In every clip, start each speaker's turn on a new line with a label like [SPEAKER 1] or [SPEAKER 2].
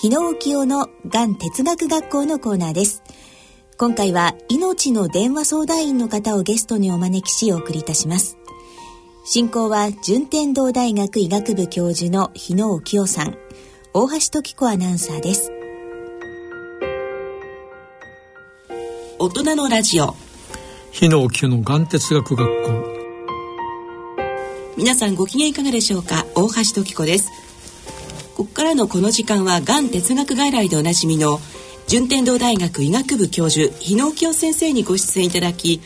[SPEAKER 1] 日野浮世のがん哲学学校のコーナーです。今回は命の電話相談員の方をゲストにお招きしお送りいたします。進行は順天堂大学医学部教授の日野浮世さん。大橋時子アナウンサーです。
[SPEAKER 2] 大人のラジオ。
[SPEAKER 3] 日野浮世のがん哲学学校。
[SPEAKER 2] 皆さんご機嫌いかがでしょうか？大橋時子ですここからのこの時間はがん哲学外来でおなじみの順天堂大学医学部教授日野清先生にご出演いただき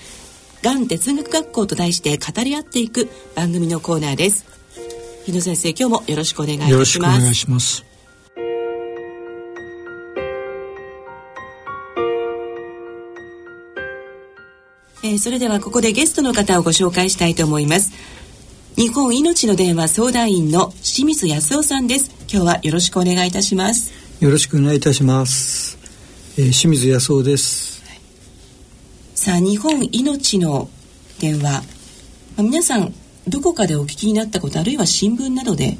[SPEAKER 2] がん哲学学校と題して語り合っていく番組のコーナーです。日野先生今日もよろしくお願いいたします。
[SPEAKER 3] よろしくお願いします。
[SPEAKER 2] えー、それではここでゲストの方をご紹介したいと思います日本命の電話相談員の清水康夫さんです。今日はよろしくお願いいたします。
[SPEAKER 4] よろしくお願いいたします、えー、清水康夫です、はい、
[SPEAKER 2] さあ日本命の電話、まあ、皆さんどこかでお聞きになったことあるいは新聞などで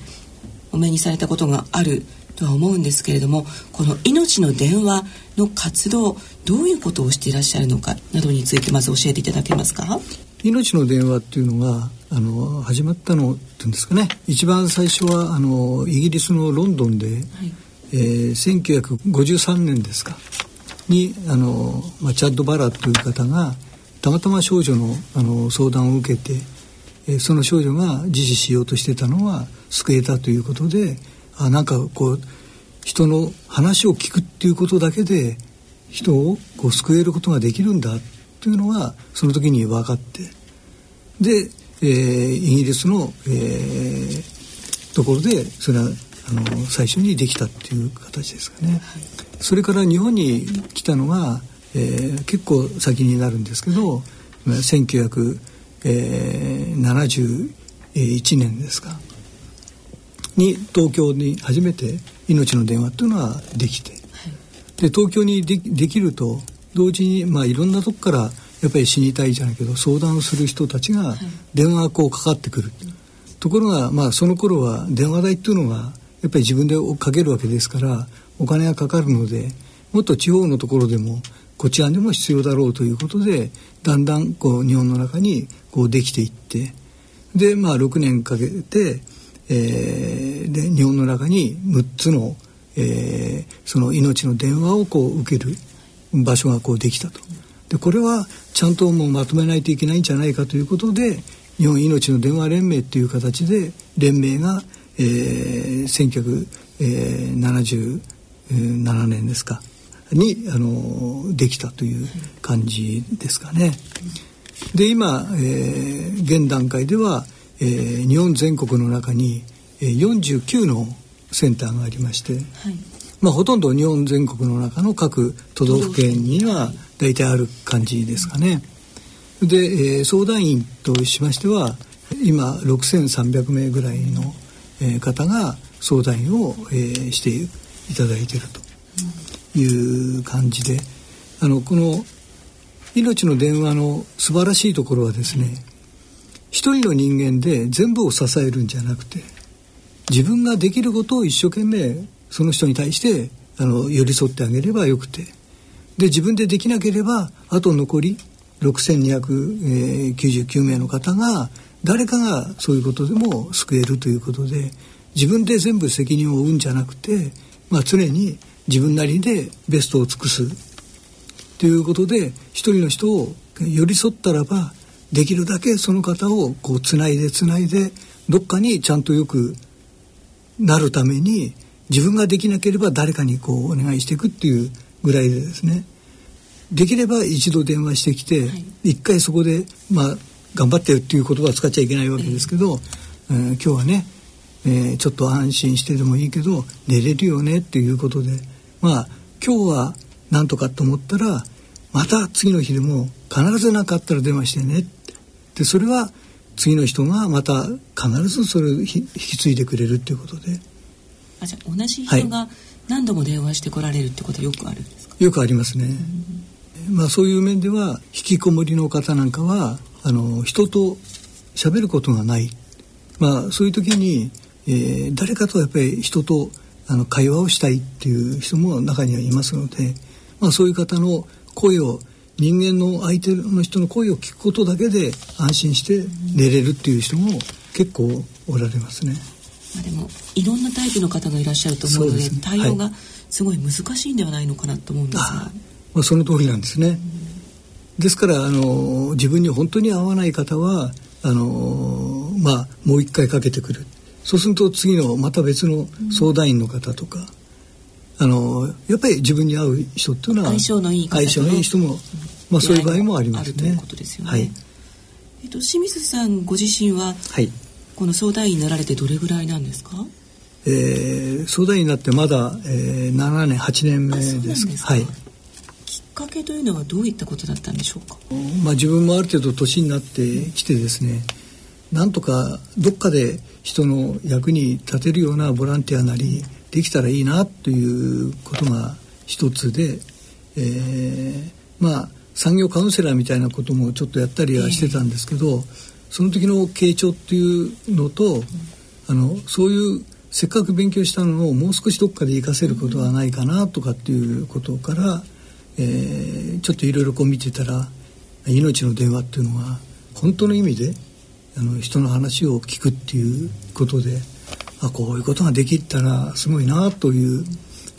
[SPEAKER 2] お目にされたことがあるとは思うんですけれどもこの命の電話の活動どういうことをしていらっしゃるのかなどについてまず教えていただけますか？
[SPEAKER 4] 命の電話っていうのはあの始まったのっていうんですかね。一番最初はあのイギリスのロンドンで、はい、えー、1953年ですか。にあの、まあ、チャッド・バラという方がたまたま少女のあの相談を受けて、えー、その少女が自死しようとしてたのは救えたということであなんかこう人の話を聞くっていうことだけで人をこう救えることができるんだというのがその時に分かってで、えー、イギリスの、えー、ところでそれはあの最初にできたっていう形ですかね。それから日本に来たのが、えー、結構先になるんですけど1971年ですか。に東京に初めて命の電話っていうのはできて、で東京にでできると同時に、まあ、いろんなとこからやっぱり死にたいじゃないけど相談する人たちが電話がこうかかってくる、はい、ところが、まあ、その頃は電話代っていうのがやっぱり自分でかけるわけですからお金がかかるのでもっと地方のところでもこちらでも必要だろうということでだんだんこう日本の中にこうできていってでまあ6年かけて、えー、で日本の中に6つの、えー、その命の電話をこう受ける場所がこうできたと。でこれはちゃんともうまとめないといけないんじゃないかということで日本命の電話連盟っていう形で連盟が、えー、1977年ですかにあのできたという感じですかね。で今、えー、現段階では、えー、日本全国の中に、えー、49のセンターがありまして、はい、まあ、ほとんど日本全国の中の各都道府県には大体ある感じですかね。で、えー、相談員としましては今6300名ぐらいの、えー、方が相談員を、えー、していただいているという感じであのこの命の電話の素晴らしいところはですね一人の人間で全部を支えるんじゃなくて自分ができることを一生懸命その人に対してあの寄り添ってあげればよくて。で自分でできなければあと残り6299名の方が誰かがそういうことでも救えるということで自分で全部責任を負うんじゃなくて、まあ、常に自分なりでベストを尽くす。ということで一人の人を寄り添ったらばできるだけその方をこうつないでつないでどっかにちゃんとよくなるために自分ができなければ誰かにこうお願いしていくっていうぐらいでですね。できれば一度電話してきて、はい、一回そこでまあ頑張ってるっていう言葉を使っちゃいけないわけですけど、えー、今日はね、えー、ちょっと安心してでもいいけど寝れるよねっていうことでまあ今日はなんとかと思ったらまた次の日でも必ず何かあったら電話してねでそれは次の人がまた必ずそれを引き継いでくれるっていうことで。
[SPEAKER 2] あじゃ同じ人が何度も電話してこられるってことはよくあるんですか、
[SPEAKER 4] よくありますね。まあそういう面では引きこもりの方なんかはあの人と喋ることがない。まあそういう時に、えー、誰かとやっぱり人とあの会話をしたいっていう人も中にはいますので、まあ、そういう方の声を人間の相手の人の声を聞くことだけで安心して寝れるっていう人も結構おられますね。
[SPEAKER 2] まあ、でもいろんなタイプの方がいらっしゃると思うので、ね、対応がすごい難しいんではないのかなと思うんですが、はい、
[SPEAKER 4] まあ、その通りなんですね。ですからあの自分に本当に合わない方はあのまあもう一回かけてくる。そうすると次のまた別の相談員の方とか、あのやっぱり自分に合う人っていうのは
[SPEAKER 2] 相性のいい
[SPEAKER 4] 相性のいい人も、まあ、そういう場合もありますね。という
[SPEAKER 2] ことですよね。はい、えっと清水さんご自身は、
[SPEAKER 4] はい、
[SPEAKER 2] この相談員になられてどれぐらいなんですか？
[SPEAKER 4] えー、相談員になってまだ、えー、7年8年目です。はい、
[SPEAKER 2] きっかけというのはどういったことだったんでしょうか、
[SPEAKER 4] まあ、自分もある程度年になってきてですねなんとかどっかで人の役に立てるようなボランティアなりできたらいいなということが一つで、えー、まあ産業カウンセラーみたいなこともちょっとやったりはしてたんですけど、その時の傾聴っていうのと、あのそういうせっかく勉強したのをもう少しどっかで活かせることはないかなとかっていうことから、えー、ちょっといろいろこう見てたら命の電話っていうのは本当の意味であの人の話を聞くっていうことであこういうことができたらすごいなという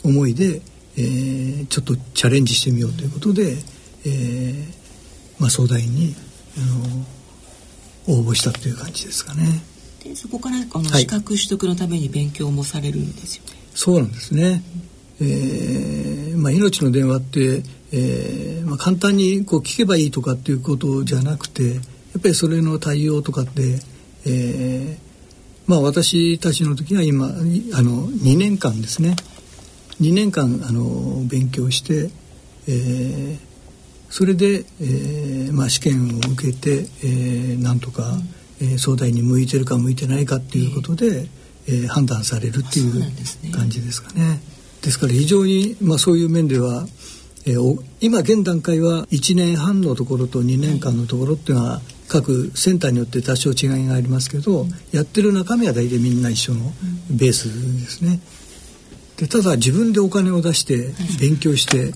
[SPEAKER 4] 思いで、えー、ちょっとチャレンジしてみようということで、えーまあ、相談員にあの応募したという感じですかね。
[SPEAKER 2] でそこからこの資格取得のために勉強もされるんですよね。はい、
[SPEAKER 4] そうなんですね。えーまあ、命の電話って、えーまあ、簡単にこう聞けばいいとかっていうことじゃなくてやっぱりそれの対応とかって、えー、まあ私たちの時は今あの2年間ですね2年間あの勉強して、えー、それで、えーまあ、試験を受けて、えー、なんとか、えー、相談に向いてるか向いてないかっていうことで、えー、判断されるっていう感じですかね。ですから非常に、まあ、そういう面では、えー、今現段階は1年半のところと2年間のところっていうのは各センターによって多少違いがありますけど、うん、やってる中身は大体みんな一緒のベースですね。でただ自分でお金を出して勉強して、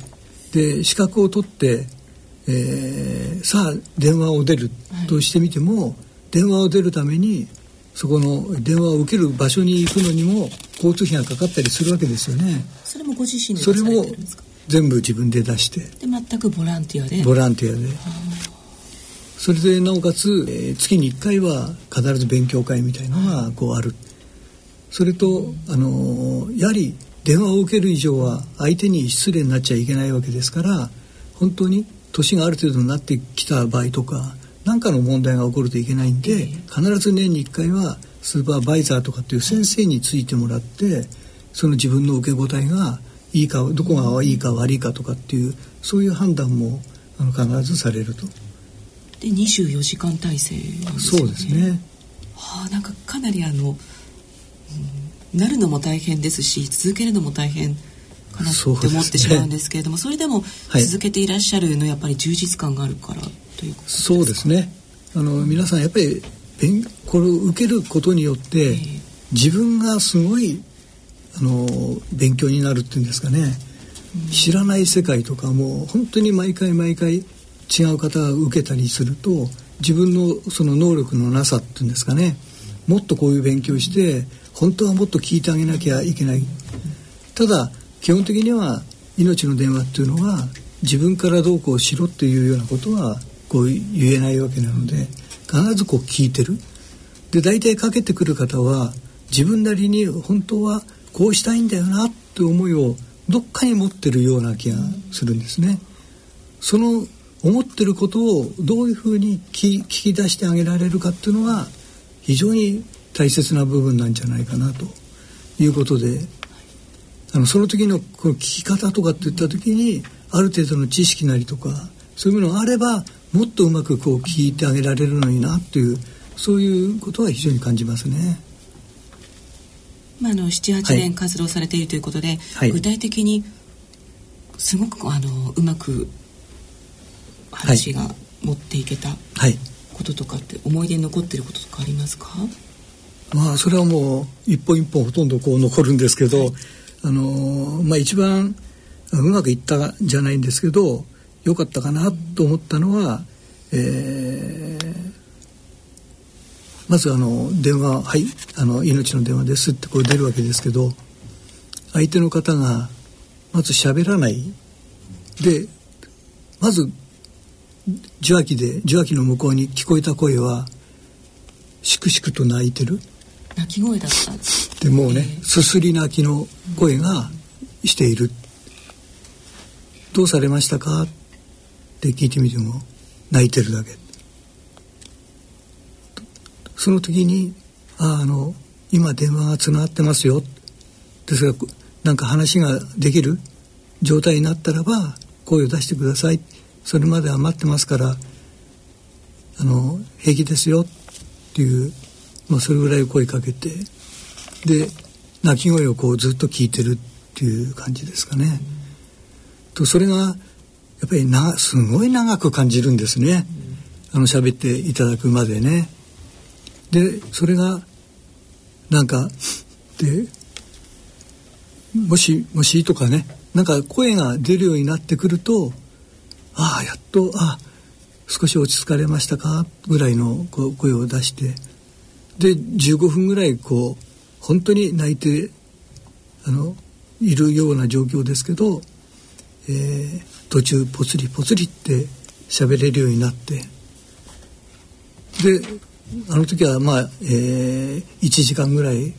[SPEAKER 4] で資格を取って、えー、さあ電話を出るとしてみても、はい、電話を出るためにそこの電話を受ける場所に行くのにも交通費がかかったりするわけですよね。
[SPEAKER 2] それもご自身で
[SPEAKER 4] それも全部自分で出して。で
[SPEAKER 2] 全くボランティアで？
[SPEAKER 4] ボランティアで。それでなおかつ、えー、月に1回は必ず勉強会みたいのがこうある。それと、あのー、やはり電話を受ける以上は相手に失礼になっちゃいけないわけですから本当に年がある程度になってきた場合とか何かの問題が起こるといけないんで必ず年に1回はスーパーバイザーとかっていう先生についてもらってその自分の受け答えがいいかどこがいいか悪いかとかっていうそういう判断もあの必ずされると。
[SPEAKER 2] で24時間体制
[SPEAKER 4] ね。そうですね。
[SPEAKER 2] はあなんかかなりあの、うん、なるのも大変ですし続けるのも大変かなって思ってしまうんですけれどもそ、ね,、れでも続けていらっしゃるのやっぱり充実感があるからということです
[SPEAKER 4] か？そうですね。あの皆さんやっぱりこれを受けることによって、自分がすごいあの勉強になるっていうんですかね、うん、知らない世界とかも本当に毎回毎回違う方が受けたりすると自分のその能力のなさっていうんですかね。もっとこういう勉強して本当はもっと聞いてあげなきゃいけない。ただ基本的には命の電話っていうのは自分からどうこうしろっていうようなことはこう言えないわけなので必ずこう聞いてるで大体かけてくる方は自分なりに本当はこうしたいんだよなって思いをどっかに持ってるような気がするんですね。その思ってることをどういうふうに聞き出してあげられるかっていうのが非常に大切な部分なんじゃないかなということであのその時のこの聞き方とかっていった時にある程度の知識なりとかそういうものがあればもっとうまくこう聞いてあげられるのになっていうそういうことは非常に感じますね。
[SPEAKER 2] まあ、あの78年活動されているということで、はい、具体的にすごくあのうまく話が持っていけたこととかって思い出に残ってることとかありますか？
[SPEAKER 4] まあそれはもう一本一本ほとんどこう残るんですけど、はい、あのまあ一番うまくいったじゃないんですけど良かったかなと思ったのは、えー、まずあの電話「はいあの命の電話です」ってこう出るわけですけど相手の方がまず喋らない。でまず受話器で受話器の向こうに聞こえた声はしくしくと泣いてる。
[SPEAKER 2] 泣き声だった。
[SPEAKER 4] でもうね、すすり泣きの声がしている、どうされましたか？って聞いてみても泣いてるだけ。その時に「ああの今電話がつながってますよ」ですがなんか話ができる？状態になったらば声を出してください。それまでは待ってますからあの平気ですよ。っていう、まあ、それぐらい声かけて。で泣き声をこうずっと聞いてるっていう感じですかね。とそれがやっぱりなすごい長く感じるんですね。あの喋っていただくまでね。でそれがなんかでもしもしとかねなんか声が出るようになってくるとああやっとあ少し落ち着かれましたか？ぐらいのこう声を出してで15分ぐらいこう本当に泣いてあのいるような状況ですけど、えー、途中ぽつりぽつりって喋れるようになってであの時はまあ、えー、1時間ぐらい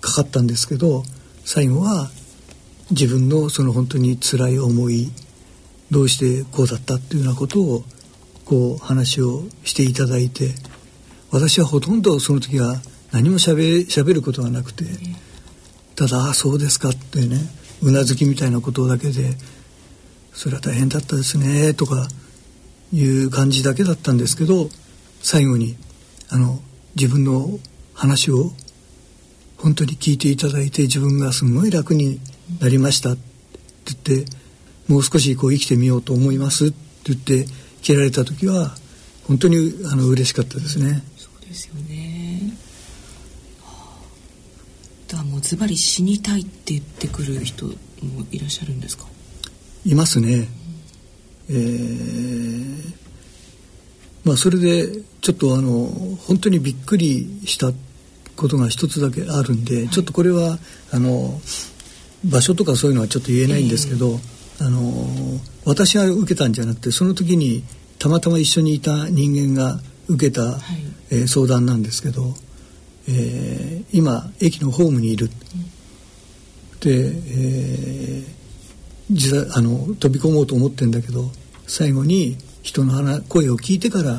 [SPEAKER 4] かかったんですけど最後は自分のその本当に辛い思いどうしてこうだったっていうようなことをこう話をしていただいて私はほとんどその時は何もしゃべしゃべることがなくてただ「ああそうですか」ってねうなずきみたいなことだけで「それは大変だったですね」とかいう感じだけだったんですけど最後にあの自分の話を本当に聞いていただいて自分がすごい楽になりましたって言ってもう少しこう生きてみようと思いますって言って切られた時は本当にあの嬉しかったですね。
[SPEAKER 2] そうですよね。だもうズバリ死にたいって言ってくる人もいらっしゃるんですか
[SPEAKER 4] いますね、えー、まあそれでちょっとあの本当にびっくりしたことが一つだけあるんで、はい、ちょっとこれはあの場所とかそういうのはちょっと言えないんですけど、えー、あの私が受けたんじゃなくてその時にたまたま一緒にいた人間が受けた、はい、えー、相談なんですけどえー、今駅のホームにいる、で、えー、実はあの飛び込もうと思ってんだけど最後に人の話声を聞いてから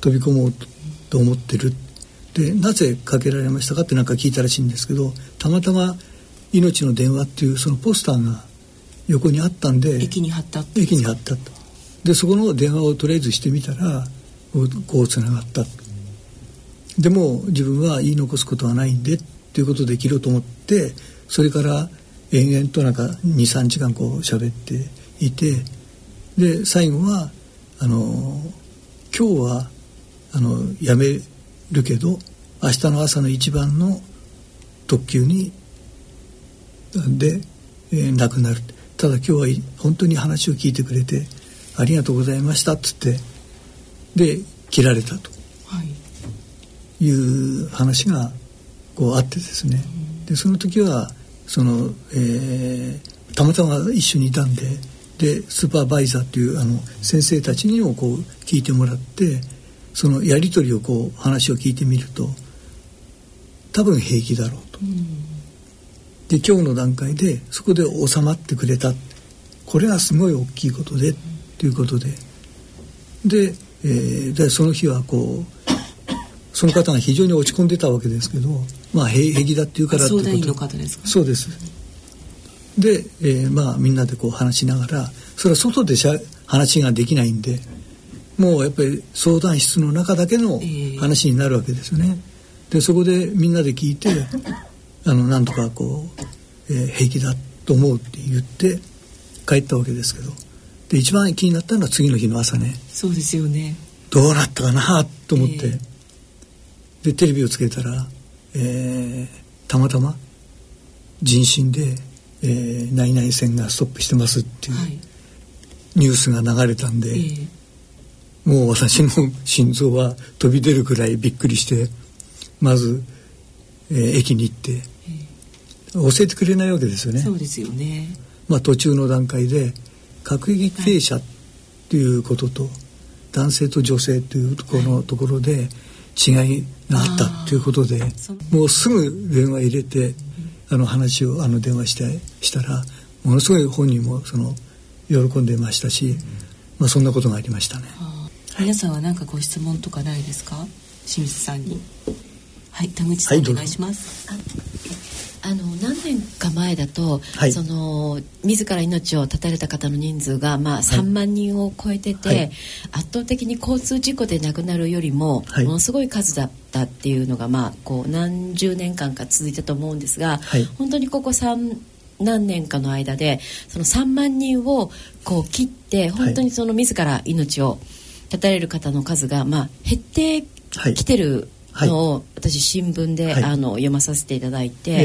[SPEAKER 4] 飛び込もうと思ってる。でなぜかけられましたかってなんか聞いたらしいんですけどたまたま「命の電話」っていうそのポスターが横にあったんで
[SPEAKER 2] 駅に貼った
[SPEAKER 4] 駅に貼ったと。でそこの電話をとりあえずしてみたらこうつながった。とでも自分は言い残すことはないんでっていうことで切ろうと思ってそれから延々となんか23時間こう喋っていてで最後はあの今日はあの辞めるけど明日の朝の一番の特急にで、えー、亡くなるただ今日は本当に話を聞いてくれてありがとうございましたっつってで切られたと。はいいう話がこうあってですね。でその時はその、えー、たまたま一緒にいたんででスーパーバイザーっていうあの先生たちにもこう聞いてもらってそのやり取りをこう話を聞いてみると多分平気だろうと。で今日の段階でそこで収まってくれた。これはすごい大きいことでということで。で,、えー、でその日はこうその方が非常に落ち込んでたわけですけどまあ平気だっていうからって
[SPEAKER 2] いうことで
[SPEAKER 4] そうです。で、えー、まあみんなでこう話しながらそれは外でしゃ話ができないんでもうやっぱり相談室の中だけの話になるわけですよね。でそこでみんなで聞いて あのなんとかこう、えー、平気だと思うって言って帰ったわけですけど。で一番気になったのは次の日の朝ね。
[SPEAKER 2] そうですよね。
[SPEAKER 4] どうなったかなと思って。えーでテレビをつけたら、えー、たまたま人身でえー、何々線がストップしてますっていうニュースが流れたんで、はい、もう私の心臓は飛び出るくらいびっくりしてまず、えー、駅に行って、えー、教えてくれないわけですよね。
[SPEAKER 2] そうですよね。
[SPEAKER 4] まあ、途中の段階で各駅停車っていうことと、はい、男性と女性というところのところで違いがあったということで、もうすぐ電話入れてあの話をあの電話してしたらものすごい本人もその喜んでましたし、まあ、そんなことがありましたね。
[SPEAKER 2] 皆さんは何かご質問とかないですか清水さんに。はい、田口さん、はい、お願いします。
[SPEAKER 5] あの何年か前だと、はい、その自ら命を絶たれた方の人数が、まあ、3万人を超えてて、はい、圧倒的に交通事故で亡くなるよりも、はい、ものすごい数だったっていうのが、まあ、こう何十年間か続いたと思うんですが、本当にここ3何年かの間でその3万人をこう切って本当にその自ら命を絶たれる方の数が、まあ、減ってきてるのを私新聞で、はい、あの読まさせていただいて、え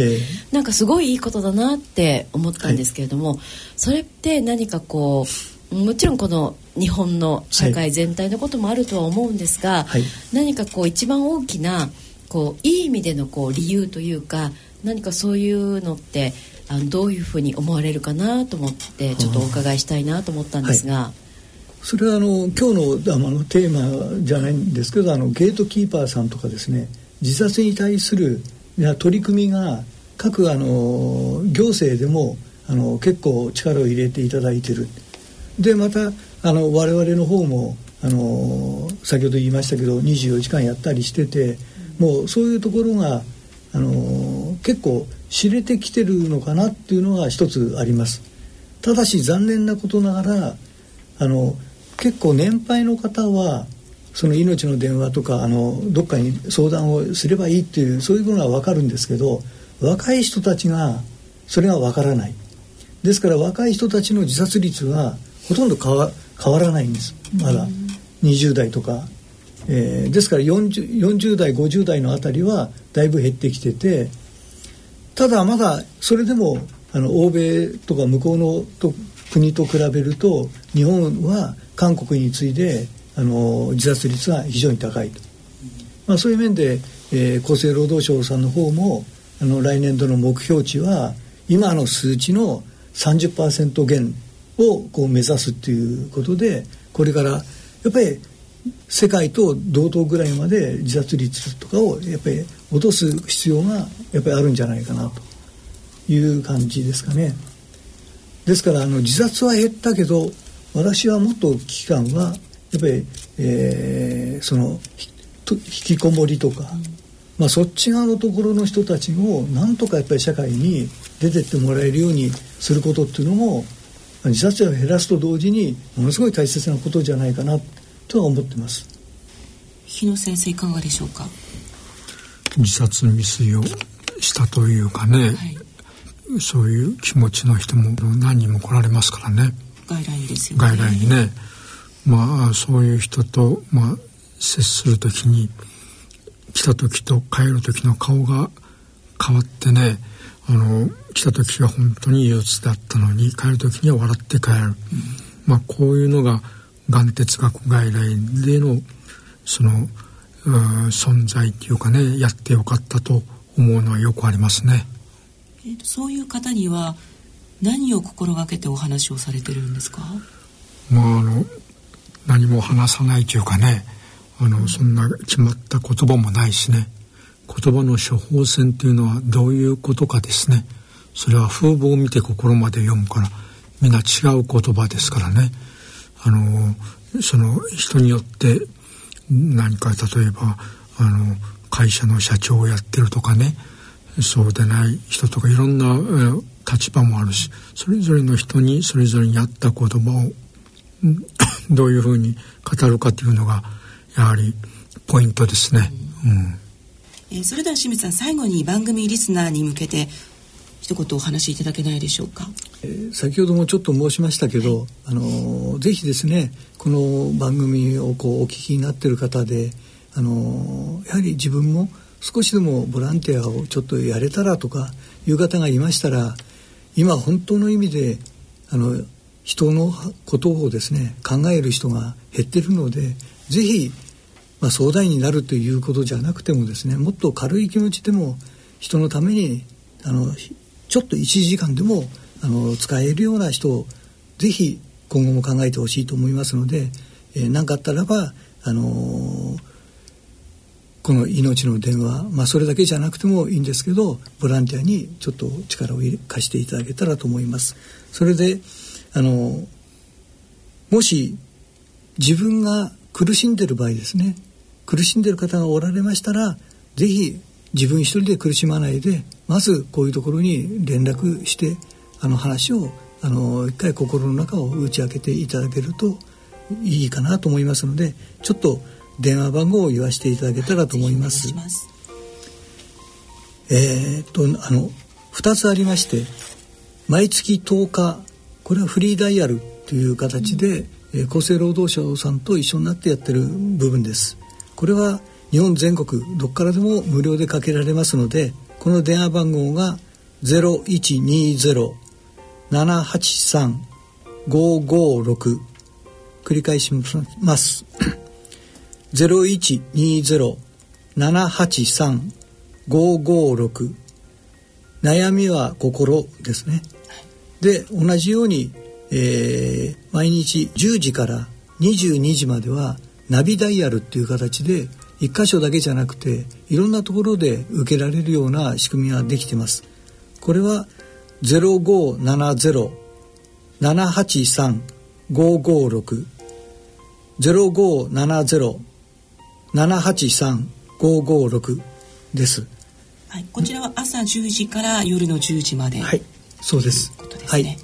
[SPEAKER 5] ー、なんかすごいいいことだなって思ったんですけれども、はい、それって何かこうもちろんこの日本の社会全体のこともあるとは思うんですが、はい、何かこう一番大きなこういい意味でのこう理由というか何かそういうのってあのどういうふうに思われるかなと思ってちょっとお伺いしたいなと思ったんですが。
[SPEAKER 4] それはあの今日のあのテーマじゃないんですけどあのゲートキーパーさんとかですね自殺に対する取り組みが各あの行政でもあの結構力を入れていただいてる。でまたあの我々の方もあの先ほど言いましたけど24時間やったりしててもうそういうところがあの結構知れてきてるのかなっていうのが一つあります。ただし残念なことながらあの結構年配の方はその命の電話とかあのどっかに相談をすればいいっていうそういうのは分かるんですけど若い人たちがそれが分からない。ですから若い人たちの自殺率はほとんど変わ変わらないんです。まだ。20代とか、えー、ですから 40, 40代50代のあたりはだいぶ減ってきててただまだそれでもあの欧米とか向こうのと国と比べると日本は韓国に次いであの自殺率が非常に高いと、まあ、そういう面で、えー、厚生労働省さんの方もあの来年度の目標値は今の数値の30%減をこう目指すっていうことでこれからやっぱり世界と同等ぐらいまで自殺率とかをやっぱり落とす必要がやっぱりあるんじゃないかなという感じですかね。ですからあの自殺は減ったけど私はもっと危機感はやっぱり、えー、その引きこもりとか、まあ、そっち側のところの人たちをなんとかやっぱり社会に出てってもらえるようにすることっていうのも自殺者を減らすと同時にものすごい大切なことじゃないかなとは思ってます。
[SPEAKER 2] 日野先生いかがでしょうか？
[SPEAKER 3] 自殺未遂をしたというかね、はい、そういう気持ちの人も何人も来られますからね。
[SPEAKER 2] 外来にですよね。
[SPEAKER 3] 外来にね。まあそういう人と、まあ、接する時に来た時と帰る時の顔が変わってねあの来た時は本当に憂鬱だったのに帰る時には笑って帰る、うん、まあこういうのががん哲学外来でのその存在っていうかねやってよかったと思うのはよくありますね。
[SPEAKER 2] えー、そういう方には何を心がけてお話をされてるんですか？
[SPEAKER 3] まああの何も話さないというかねあのそんな決まった言葉もないしね言葉の処方箋というのはどういうことかですねそれは風貌を見て心まで読むからみんな違う言葉ですからねあのその人によって何か例えばあの会社の社長をやってるとかねそうでない人とかいろんな立場もあるしそれぞれの人にそれぞれに合った言葉を どういうふうに語るかというのがやはりポイントですね。うん、
[SPEAKER 2] えー、それでは清水さん最後に番組リスナーに向けて一言お話しいただけないでしょうか？
[SPEAKER 4] えー、先ほどもちょっと申しましたけど、はい、あのぜひですねこの番組をこうお聞きになっている方で、あのやはり自分も少しでもボランティアをちょっとやれたらとかいう方がいましたら今本当の意味であの人のことをですね考える人が減ってるのでぜひ、まあ、相談員になるということじゃなくてもですねもっと軽い気持ちでも人のためにあのちょっと1時間でもあの使えるような人をぜひ今後も考えてほしいと思いますので何、えー、かあったらば、あのー、この命の電話、まあ、それだけじゃなくてもいいんですけどボランティアにちょっと力を貸していただけたらと思います。それであのもし自分が苦しんでる場合ですね苦しんでる方がおられましたら是非自分一人で苦しまないでまずこういうところに連絡してあの話をあの一回心の中を打ち明けていただけるといいかなと思いますのでちょっと電話番号を言わせていただけたらと思います。ますえっとあの2つありまして毎月10日これはフリーダイヤルという形で、うん、え厚生労働省さんと一緒になってやってる部分です。これは日本全国どこからでも無料でかけられますのでこの電話番号が0120-783-556繰り返します0120-783-556悩みは心ですね。で同じように、えー、毎日10時から22時まではナビダイヤルっていう形で一箇所だけじゃなくていろんなところで受けられるような仕組みができてます。これは0570-783-556 0570-783-556です、
[SPEAKER 2] はい、こちらは朝10時から夜の10時まで。
[SPEAKER 4] はいそうです。
[SPEAKER 2] ことですね、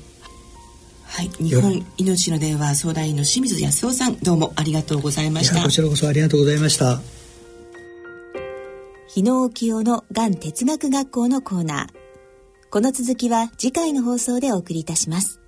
[SPEAKER 2] はい、はい、日本命の電話相談員の清水康夫さんどうもありがとうございました。
[SPEAKER 4] こちらこそありがとうございました。
[SPEAKER 1] 日野沖夫のがん哲学学校のコーナー。この続きは次回の放送でお送りいたします